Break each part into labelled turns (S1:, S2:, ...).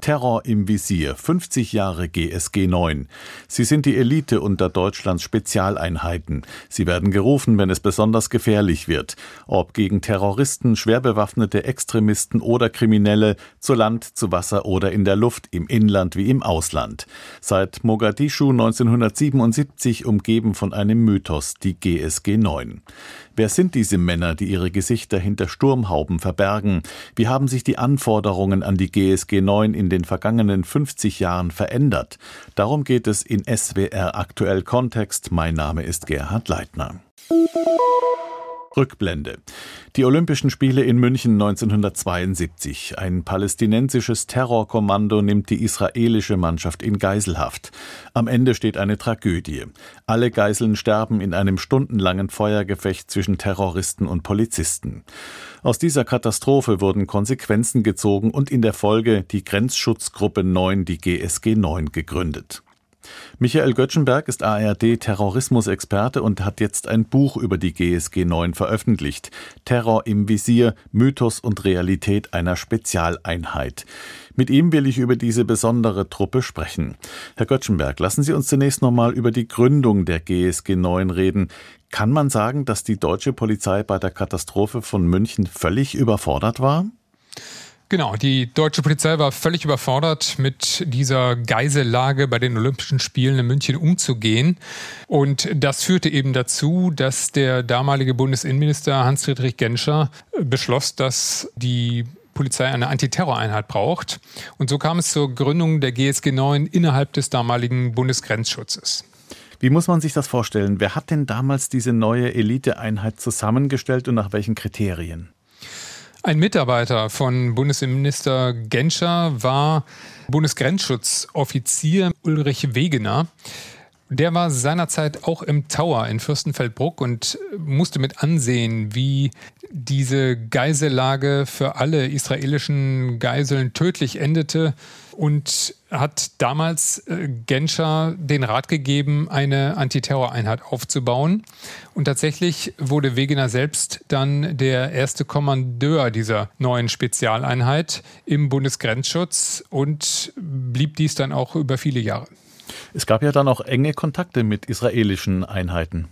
S1: Terror im Visier, 50 Jahre GSG 9. Sie sind die Elite unter Deutschlands Spezialeinheiten. Sie werden gerufen, wenn es besonders gefährlich wird. Ob gegen Terroristen, schwer bewaffnete Extremisten oder Kriminelle, zu Land, zu Wasser oder in der Luft, im Inland wie im Ausland. Seit Mogadischu 1977 umgeben von einem Mythos, die GSG 9. Wer sind diese Männer, die ihre Gesichter hinter Sturmhauben verbergen? Wie haben sich die Anforderungen an die GSG 9 in den vergangenen 50 Jahren verändert? Darum geht es in SWR Aktuell Kontext. Mein Name ist Gerhard Leitner. Rückblende. Die Olympischen Spiele in München 1972. Ein palästinensisches Terrorkommando nimmt die israelische Mannschaft in Geiselhaft. Am Ende steht eine Tragödie. Alle Geiseln sterben in einem stundenlangen Feuergefecht zwischen Terroristen und Polizisten. Aus dieser Katastrophe wurden Konsequenzen gezogen und in der Folge die Grenzschutzgruppe 9, die GSG 9, gegründet. Michael Göttschenberg ist ARD-Terrorismusexperte und hat jetzt ein Buch über die GSG 9 veröffentlicht. Terror im Visier, Mythos und Realität einer Spezialeinheit. Mit ihm will ich über diese besondere Truppe sprechen. Herr Göttschenberg, lassen Sie uns zunächst nochmal über die Gründung der GSG 9 reden. Kann man sagen, dass die deutsche Polizei bei der Katastrophe von München völlig überfordert war?
S2: Genau, die deutsche Polizei war völlig überfordert, mit dieser Geisellage bei den Olympischen Spielen in München umzugehen. Und das führte eben dazu, dass der damalige Bundesinnenminister Hans-Friedrich Genscher beschloss, dass die Polizei eine Antiterroreinheit braucht. Und so kam es zur Gründung der GSG 9 innerhalb des damaligen Bundesgrenzschutzes.
S1: Wie muss man sich das vorstellen? Wer hat denn damals diese neue Eliteeinheit zusammengestellt und nach welchen Kriterien?
S2: Ein Mitarbeiter von Bundesinnenminister Genscher war Bundesgrenzschutzoffizier Ulrich Wegener. Der war seinerzeit auch im Tower in Fürstenfeldbruck und musste mit ansehen, wie diese Geisellage für alle israelischen Geiseln tödlich endete und hat damals äh, Genscher den Rat gegeben, eine Antiterroreinheit aufzubauen. Und tatsächlich wurde Wegener selbst dann der erste Kommandeur dieser neuen Spezialeinheit im Bundesgrenzschutz und blieb dies dann auch über viele Jahre.
S1: Es gab ja dann auch enge Kontakte mit israelischen Einheiten.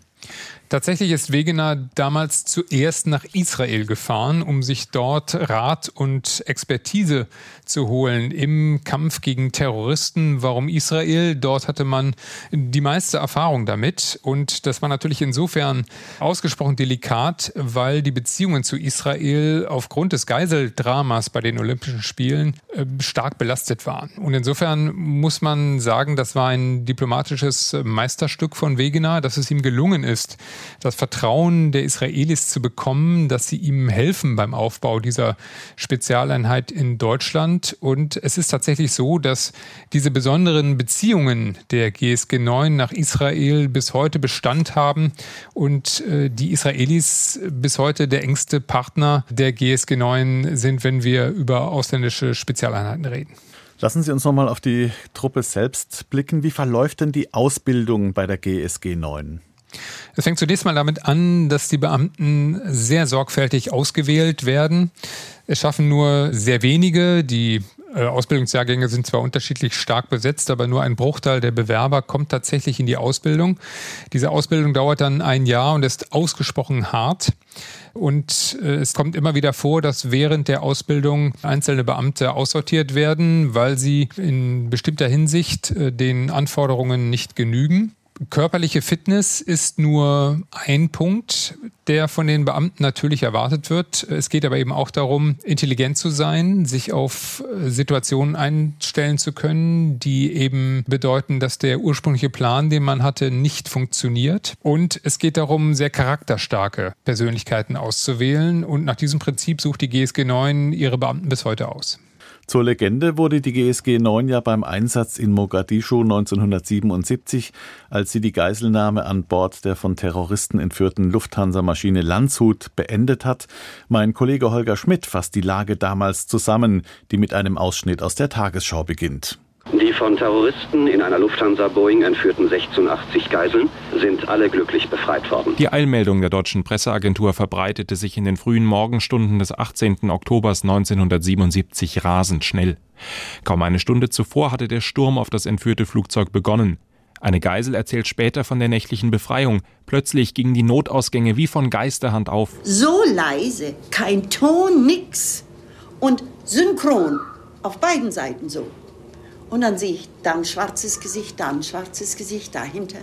S2: Tatsächlich ist Wegener damals zuerst nach Israel gefahren, um sich dort Rat und Expertise zu holen im Kampf gegen Terroristen. Warum Israel? Dort hatte man die meiste Erfahrung damit. Und das war natürlich insofern ausgesprochen delikat, weil die Beziehungen zu Israel aufgrund des Geiseldramas bei den Olympischen Spielen äh, stark belastet waren. Und insofern muss man sagen, das war ein diplomatisches Meisterstück von Wegener, dass es ihm gelungen ist, das Vertrauen der Israelis zu bekommen, dass sie ihm helfen beim Aufbau dieser Spezialeinheit in Deutschland. Und es ist tatsächlich so, dass diese besonderen Beziehungen der GSG 9 nach Israel bis heute Bestand haben und äh, die Israelis bis heute der engste Partner der GSG 9 sind, wenn wir über ausländische Spezialeinheiten reden.
S1: Lassen Sie uns nochmal auf die Truppe selbst blicken. Wie verläuft denn die Ausbildung bei der GSG 9?
S2: Es fängt zunächst mal damit an, dass die Beamten sehr sorgfältig ausgewählt werden. Es schaffen nur sehr wenige. Die äh, Ausbildungsjahrgänge sind zwar unterschiedlich stark besetzt, aber nur ein Bruchteil der Bewerber kommt tatsächlich in die Ausbildung. Diese Ausbildung dauert dann ein Jahr und ist ausgesprochen hart. Und äh, es kommt immer wieder vor, dass während der Ausbildung einzelne Beamte aussortiert werden, weil sie in bestimmter Hinsicht äh, den Anforderungen nicht genügen. Körperliche Fitness ist nur ein Punkt, der von den Beamten natürlich erwartet wird. Es geht aber eben auch darum, intelligent zu sein, sich auf äh, Situationen einstellen zu können, die eben bedeuten, dass der ursprüngliche Plan, den man hatte, nicht funktioniert. Und es geht darum, sehr charakterstarke Persönlichkeiten auszuwählen. Und nach diesem Prinzip sucht die GSG 9 ihre Beamten bis heute aus.
S1: Zur Legende wurde die GSG 9 ja beim Einsatz in Mogadischu 1977, als sie die Geiselnahme an Bord der von Terroristen entführten Lufthansa-Maschine Landshut beendet hat. Mein Kollege Holger Schmidt fasst die Lage damals zusammen, die mit einem Ausschnitt aus der Tagesschau beginnt.
S3: Die von Terroristen in einer Lufthansa-Boeing entführten 86 Geiseln sind alle glücklich befreit worden.
S4: Die Eilmeldung der deutschen Presseagentur verbreitete sich in den frühen Morgenstunden des 18. Oktobers 1977 rasend schnell. Kaum eine Stunde zuvor hatte der Sturm auf das entführte Flugzeug begonnen. Eine Geisel erzählt später von der nächtlichen Befreiung. Plötzlich gingen die Notausgänge wie von Geisterhand auf.
S5: So leise, kein Ton, nix. Und synchron, auf beiden Seiten so. Und dann sehe ich da ein schwarzes Gesicht, da ein schwarzes Gesicht, dahinter.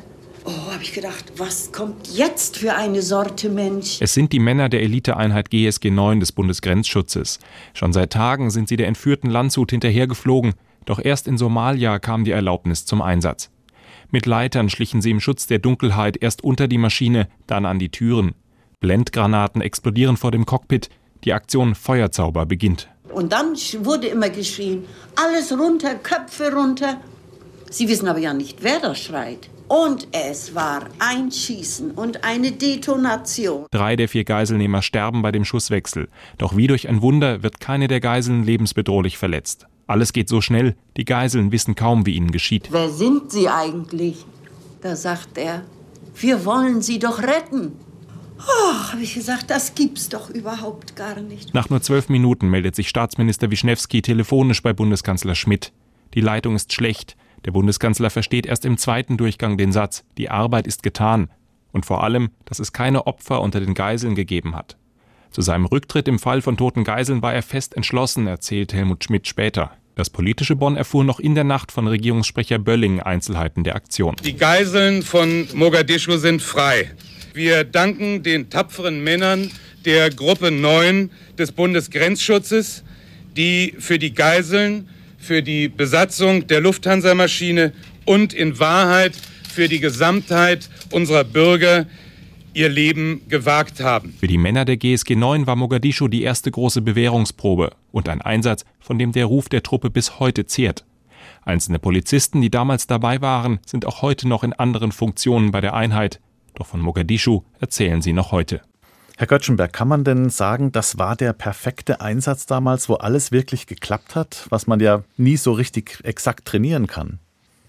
S5: Oh, habe ich gedacht, was kommt jetzt für eine Sorte Mensch?
S4: Es sind die Männer der Eliteeinheit GSG 9 des Bundesgrenzschutzes. Schon seit Tagen sind sie der entführten Landshut hinterhergeflogen, doch erst in Somalia kam die Erlaubnis zum Einsatz. Mit Leitern schlichen sie im Schutz der Dunkelheit erst unter die Maschine, dann an die Türen. Blendgranaten explodieren vor dem Cockpit. Die Aktion Feuerzauber beginnt.
S5: Und dann wurde immer geschrien, alles runter, Köpfe runter. Sie wissen aber ja nicht, wer da schreit. Und es war ein Schießen und eine Detonation.
S4: Drei der vier Geiselnehmer sterben bei dem Schusswechsel. Doch wie durch ein Wunder wird keine der Geiseln lebensbedrohlich verletzt. Alles geht so schnell, die Geiseln wissen kaum, wie ihnen geschieht.
S5: Wer sind Sie eigentlich? Da sagt er, wir wollen Sie doch retten. Oh, habe ich gesagt, das gibt's doch überhaupt gar nicht.
S4: Nach nur zwölf Minuten meldet sich Staatsminister Wischnewski telefonisch bei Bundeskanzler Schmidt. Die Leitung ist schlecht. Der Bundeskanzler versteht erst im zweiten Durchgang den Satz, die Arbeit ist getan. Und vor allem, dass es keine Opfer unter den Geiseln gegeben hat. Zu seinem Rücktritt im Fall von toten Geiseln war er fest entschlossen, erzählt Helmut Schmidt später. Das politische Bonn erfuhr noch in der Nacht von Regierungssprecher Bölling Einzelheiten der Aktion.
S6: Die Geiseln von Mogadischu sind frei. Wir danken den tapferen Männern der Gruppe 9 des Bundesgrenzschutzes, die für die Geiseln, für die Besatzung der Lufthansa-Maschine und in Wahrheit für die Gesamtheit unserer Bürger ihr Leben gewagt haben.
S4: Für die Männer der GSG 9 war Mogadischu die erste große Bewährungsprobe und ein Einsatz, von dem der Ruf der Truppe bis heute zehrt. Einzelne Polizisten, die damals dabei waren, sind auch heute noch in anderen Funktionen bei der Einheit. Doch von Mogadischu erzählen sie noch heute.
S1: Herr Göttschenberg, kann man denn sagen, das war der perfekte Einsatz damals, wo alles wirklich geklappt hat, was man ja nie so richtig exakt trainieren kann?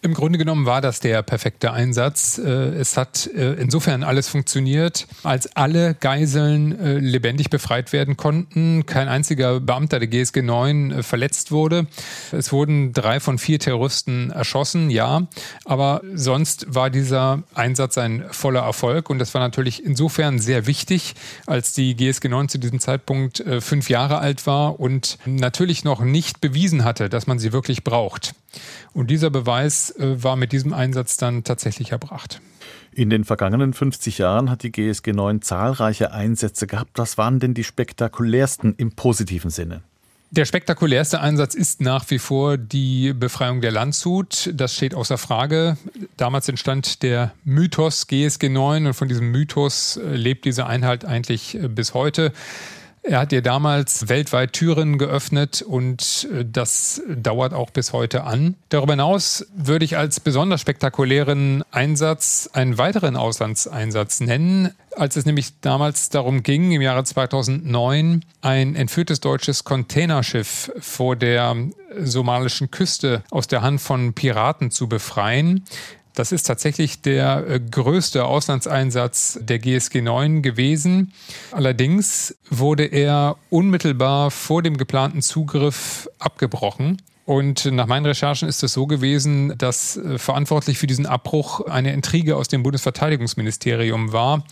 S2: Im Grunde genommen war das der perfekte Einsatz. Äh, es hat äh, insofern alles funktioniert, als alle Geiseln äh, lebendig befreit werden konnten. Kein einziger Beamter der GSG 9 verletzt wurde. Es wurden drei von vier Terroristen erschossen, ja. Aber sonst war dieser Einsatz ein voller Erfolg. Und das war natürlich insofern sehr wichtig, als die GSG 9 zu diesem Zeitpunkt fünf Jahre alt war und natürlich noch nicht bewiesen hatte, dass man sie wirklich braucht. Und dieser Beweis äh, war mit diesem Einsatz dann tatsächlich erbracht.
S1: In den vergangenen 50 Jahren hat die GSG 9 zahlreiche Einsätze gehabt. Was waren denn die spektakulärsten im positiven Sinne?
S2: Der spektakulärste Einsatz ist nach wie vor die Befreiung der Landshut. Das steht außer Frage. Damals entstand der Mythos GSG 9 und von diesem Mythos äh, lebt diese Einheit eigentlich äh, bis heute. Er hat ihr damals weltweit Türen geöffnet und äh, das dauert auch bis heute an. Darüber hinaus würde ich als besonders spektakulären Einsatz einen weiteren Auslandseinsatz nennen, als es nämlich damals darum ging, im Jahre 2009 ein entführtes deutsches Containerschiff vor der somalischen Küste aus der Hand von Piraten zu befreien. Das ist tatsächlich der äh, größte Auslandseinsatz der GSG 9 gewesen. Allerdings wurde er unmittelbar vor dem geplanten Zugriff abgebrochen. Und nach meinen Recherchen ist es so gewesen, dass äh, verantwortlich für diesen Abbruch eine Intrige aus dem Bundesverteidigungsministerium war,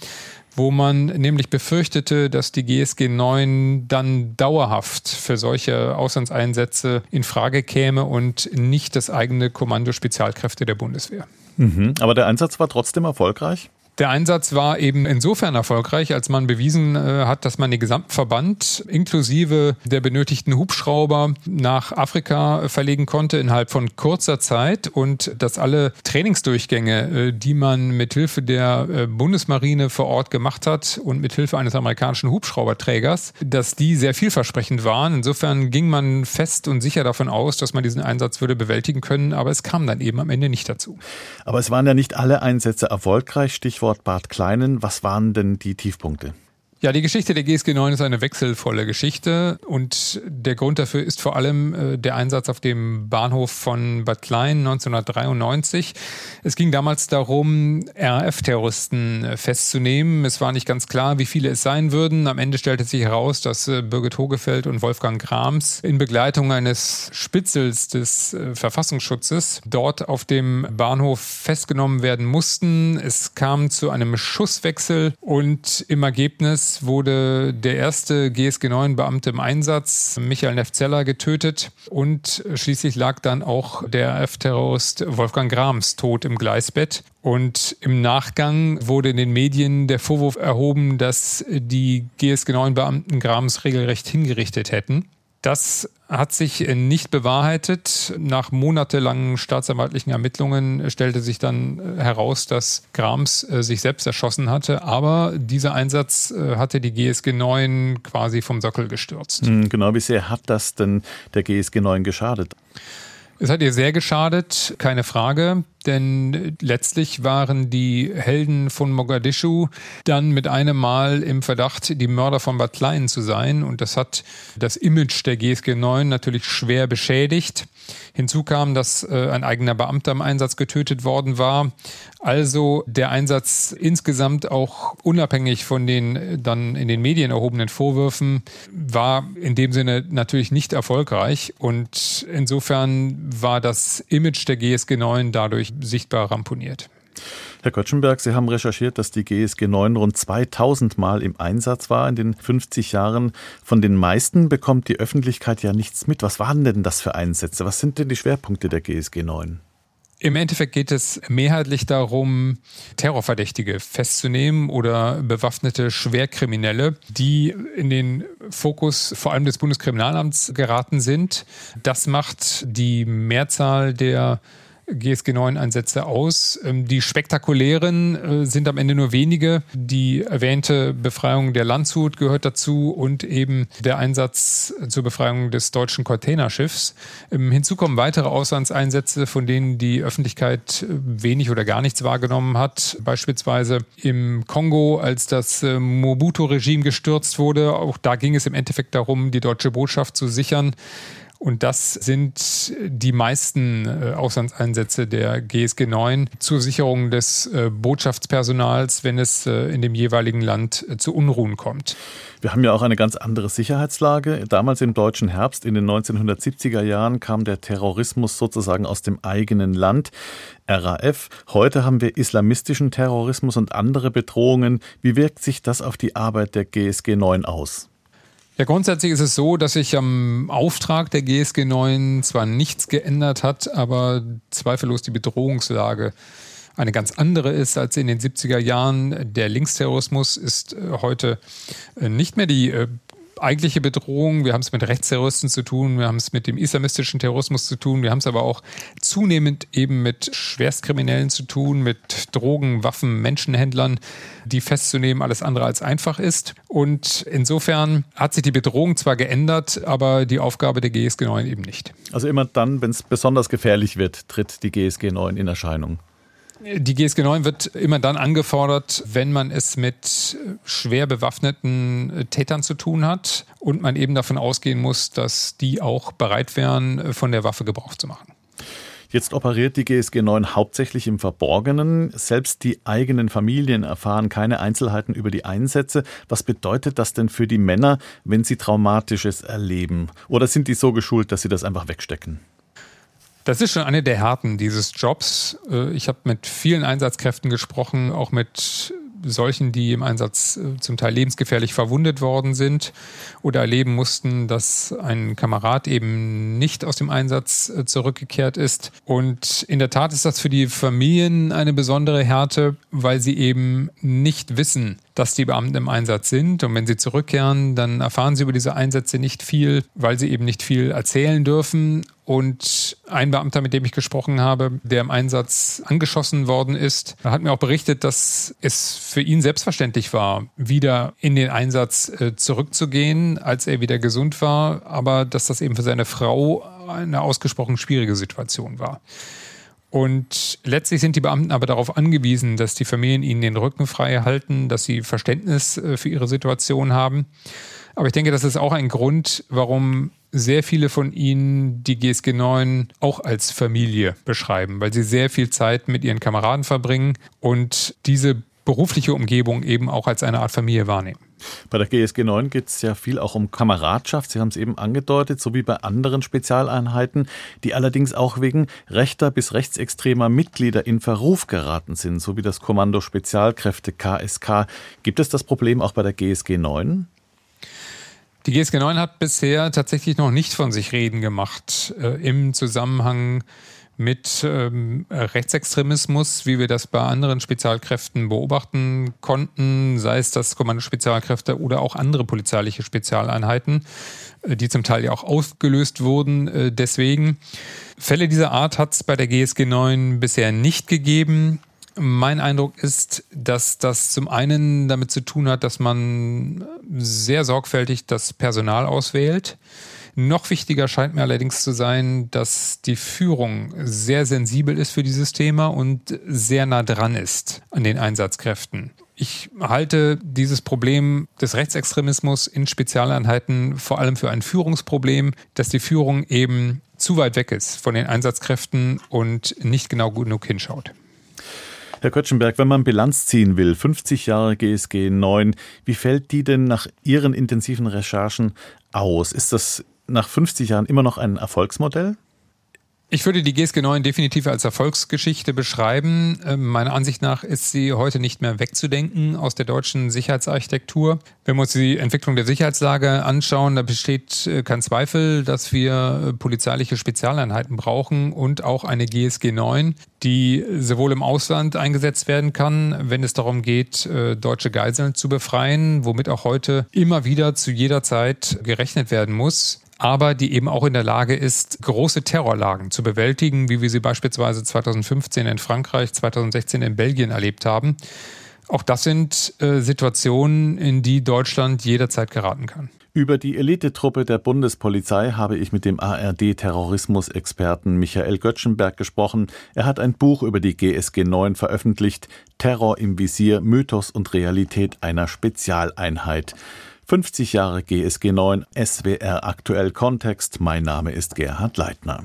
S2: wo man nämlich befürchtete, dass die GSG 9 dann dauerhaft für solche Auslandseinsätze in Frage käme und nicht das eigene Kommando Spezialkräfte der Bundeswehr.
S1: Mhm. Aber der Einsatz war trotzdem erfolgreich?
S2: Der Einsatz war eben insofern erfolgreich, als man bewiesen äh, hat, dass man den gesamten Verband inklusive der benötigten Hubschrauber nach Afrika verlegen konnte innerhalb von kurzer Zeit und dass alle Trainingsdurchgänge, äh, die man mithilfe der äh, Bundesmarine vor Ort gemacht hat und mithilfe eines amerikanischen Hubschrauberträgers, dass die sehr vielversprechend waren. Insofern ging man fest und sicher davon aus, dass man diesen Einsatz würde bewältigen können, aber es kam dann eben am Ende nicht dazu.
S1: Aber es waren ja nicht alle Einsätze erfolgreich. Stichwort Stichwort Bad Kleinen. Was waren denn die Tiefpunkte?
S2: Ja, die Geschichte der GSG 9 ist eine wechselvolle Geschichte und der Grund dafür ist vor allem äh, der Einsatz auf dem Bahnhof von Bad Klein 1993. Es ging damals darum, RAF-Terroristen äh, festzunehmen. Es war nicht ganz klar, wie viele es sein würden. Am Ende stellte sich heraus, dass äh, Birgit Hogefeld und Wolfgang Grams in Begleitung eines Spitzels des Verfassungsschutzes dort auf dem Bahnhof festgenommen werden mussten. Es kam zu einem Schusswechsel und im Ergebnis wurde der erste GSG 9-Beamte im Einsatz, Michael Nefzeller, getötet und schließlich lag dann auch der RF-Terrorist Wolfgang Grams tot im Gleisbett. Und im Nachgang wurde in den Medien der Vorwurf erhoben, dass die GSG 9-Beamten Grams regelrecht hingerichtet hätten. Das hat sich äh, nicht bewahrheitet. Nach monatelangen staatsanwaltlichen Ermittlungen stellte sich dann äh, heraus, dass Grams äh, sich selbst erschossen hatte. Aber dieser Einsatz hatte die GSG 9 quasi vom Sockel gestürzt.
S1: Hm, genau, wie sehr hat das denn der GSG 9 geschadet?
S2: Es hat ihr sehr geschadet, keine Frage, denn letztlich waren die Helden von Mogadischu dann mit einem Mal im Verdacht, die Mörder von Bad Klein zu sein. Und das hat das Image der GSG 9 natürlich schwer beschädigt. Hinzu kam, dass äh, ein eigener Beamter im Einsatz getötet worden war. Also der Einsatz insgesamt auch unabhängig von den äh, dann in den Medien erhobenen Vorwürfen war in dem Sinne natürlich nicht erfolgreich. Und insofern war das Image der GSG 9 dadurch sichtbar ramponiert.
S1: Herr Kötschenberg, Sie haben recherchiert, dass die GSG 9 rund 2000 Mal im Einsatz war in den 50 Jahren. Von den meisten bekommt die Öffentlichkeit ja nichts mit. Was waren denn das für Einsätze? Was sind denn die Schwerpunkte der GSG 9?
S2: Im Endeffekt geht es mehrheitlich darum, Terrorverdächtige festzunehmen oder bewaffnete Schwerkriminelle, die in den Fokus vor allem des Bundeskriminalamts geraten sind. Das macht die Mehrzahl der GSG 9 Einsätze aus. Ähm, die spektakulären äh, sind am Ende nur wenige. Die erwähnte Befreiung der Landshut gehört dazu und eben der Einsatz zur Befreiung des deutschen Containerschiffs. Ähm, hinzu kommen weitere Auslandseinsätze, von denen die Öffentlichkeit äh, wenig oder gar nichts wahrgenommen hat. Beispielsweise im Kongo, als das äh, Mobutu-Regime gestürzt wurde. Auch da ging es im Endeffekt darum, die deutsche Botschaft zu sichern. Und das sind die meisten äh, Auslandseinsätze der GSG 9 zur Sicherung des äh, Botschaftspersonals, wenn es äh, in dem jeweiligen Land zu Unruhen kommt.
S1: Wir haben ja auch eine ganz andere Sicherheitslage. Damals im deutschen Herbst in den 1970er Jahren kam der Terrorismus sozusagen aus dem eigenen Land. RAF. Heute haben wir islamistischen Terrorismus und andere Bedrohungen. Wie wirkt sich das auf die Arbeit der GSG 9 aus?
S2: Ja, grundsätzlich ist es so, dass sich am Auftrag der GSG 9 zwar nichts geändert hat, aber zweifellos die Bedrohungslage eine ganz andere ist als in den 70er Jahren. Der Linksterrorismus ist äh, heute äh, nicht mehr die äh, eigentliche Bedrohung. Wir haben es mit Rechtsterroristen zu tun, wir haben es mit dem islamistischen Terrorismus zu tun, wir haben es aber auch zunehmend eben mit Schwerstkriminellen zu tun, mit Drogen, Waffen, Menschenhändlern, die festzunehmen alles andere als einfach ist. Und insofern hat sich die Bedrohung zwar geändert, aber die Aufgabe der GSG 9 eben nicht.
S1: Also immer dann, wenn es besonders gefährlich wird, tritt die GSG 9 in Erscheinung.
S2: Die GSG 9 wird immer dann angefordert, wenn man es mit schwer bewaffneten äh, Tätern zu tun hat und man eben davon ausgehen muss, dass die auch bereit wären, äh, von der Waffe Gebrauch zu machen.
S1: Jetzt operiert die GSG 9 hauptsächlich im Verborgenen. Selbst die eigenen Familien erfahren keine Einzelheiten über die Einsätze. Was bedeutet das denn für die Männer, wenn sie Traumatisches erleben? Oder sind die so geschult, dass sie das einfach wegstecken?
S2: Das ist schon eine der Härten dieses Jobs. Äh, ich habe mit vielen Einsatzkräften gesprochen, auch mit solchen, die im Einsatz äh, zum Teil lebensgefährlich verwundet worden sind oder erleben mussten, dass ein Kamerad eben nicht aus dem Einsatz äh, zurückgekehrt ist. Und in der Tat ist das für die Familien eine besondere Härte, weil sie eben nicht wissen, dass die Beamten im Einsatz sind. Und wenn sie zurückkehren, dann erfahren sie über diese Einsätze nicht viel, weil sie eben nicht viel erzählen dürfen. Und ein Beamter, mit dem ich gesprochen habe, der im Einsatz angeschossen worden ist, hat mir auch berichtet, dass es für ihn selbstverständlich war, wieder in den Einsatz äh, zurückzugehen, als er wieder gesund war, aber dass das eben für seine Frau eine ausgesprochen schwierige Situation war. Und letztlich sind die Beamten aber darauf angewiesen, dass die Familien ihnen den Rücken frei halten, dass sie Verständnis äh, für ihre Situation haben. Aber ich denke, das ist auch ein Grund, warum sehr viele von ihnen die GSG 9 auch als Familie beschreiben, weil sie sehr viel Zeit mit ihren Kameraden verbringen und diese berufliche Umgebung eben auch als eine Art Familie wahrnehmen.
S1: Bei der GSG 9 geht es ja viel auch um Kameradschaft. Sie haben es eben angedeutet, so wie bei anderen Spezialeinheiten, die allerdings auch wegen rechter bis rechtsextremer Mitglieder in Verruf geraten sind, so wie das Kommando Spezialkräfte KSK. Gibt es das Problem auch bei der GSG 9?
S2: Die GSG 9 hat bisher tatsächlich noch nicht von sich reden gemacht äh, im Zusammenhang mit ähm, Rechtsextremismus, wie wir das bei anderen Spezialkräften beobachten konnten, sei es das Kommando Spezialkräfte oder auch andere polizeiliche Spezialeinheiten, äh, die zum Teil ja auch aufgelöst wurden. Äh, deswegen Fälle dieser Art hat es bei der GSG 9 bisher nicht gegeben. Mein Eindruck ist, dass das zum einen damit zu tun hat, dass man sehr sorgfältig das Personal auswählt. Noch wichtiger scheint mir allerdings zu sein, dass die Führung sehr sensibel ist für dieses Thema und sehr nah dran ist an den Einsatzkräften. Ich halte dieses Problem des Rechtsextremismus in Spezialeinheiten vor allem für ein Führungsproblem, dass die Führung eben zu weit weg ist von den Einsatzkräften und nicht genau genug hinschaut.
S1: Herr Kötschenberg, wenn man Bilanz ziehen will, 50 Jahre GSG 9, wie fällt die denn nach Ihren intensiven Recherchen aus? Ist das nach 50 Jahren immer noch ein Erfolgsmodell?
S2: Ich würde die GSG 9 definitiv als Erfolgsgeschichte beschreiben. Ähm, meiner Ansicht nach ist sie heute nicht mehr wegzudenken aus der deutschen Sicherheitsarchitektur. Wenn wir uns die Entwicklung der Sicherheitslage anschauen, da besteht äh, kein Zweifel, dass wir äh, polizeiliche Spezialeinheiten brauchen und auch eine GSG 9, die sowohl im Ausland eingesetzt werden kann, wenn es darum geht, äh, deutsche Geiseln zu befreien, womit auch heute immer wieder zu jeder Zeit gerechnet werden muss aber die eben auch in der Lage ist, große Terrorlagen zu bewältigen, wie wir sie beispielsweise 2015 in Frankreich, 2016 in Belgien erlebt haben. Auch das sind äh, Situationen, in die Deutschland jederzeit geraten kann.
S1: Über die Elitetruppe der Bundespolizei habe ich mit dem ARD-Terrorismusexperten Michael Göttschenberg gesprochen. Er hat ein Buch über die GSG 9 veröffentlicht, Terror im Visier, Mythos und Realität einer Spezialeinheit. 50 Jahre GSG 9, SWR aktuell Kontext. Mein Name ist Gerhard Leitner.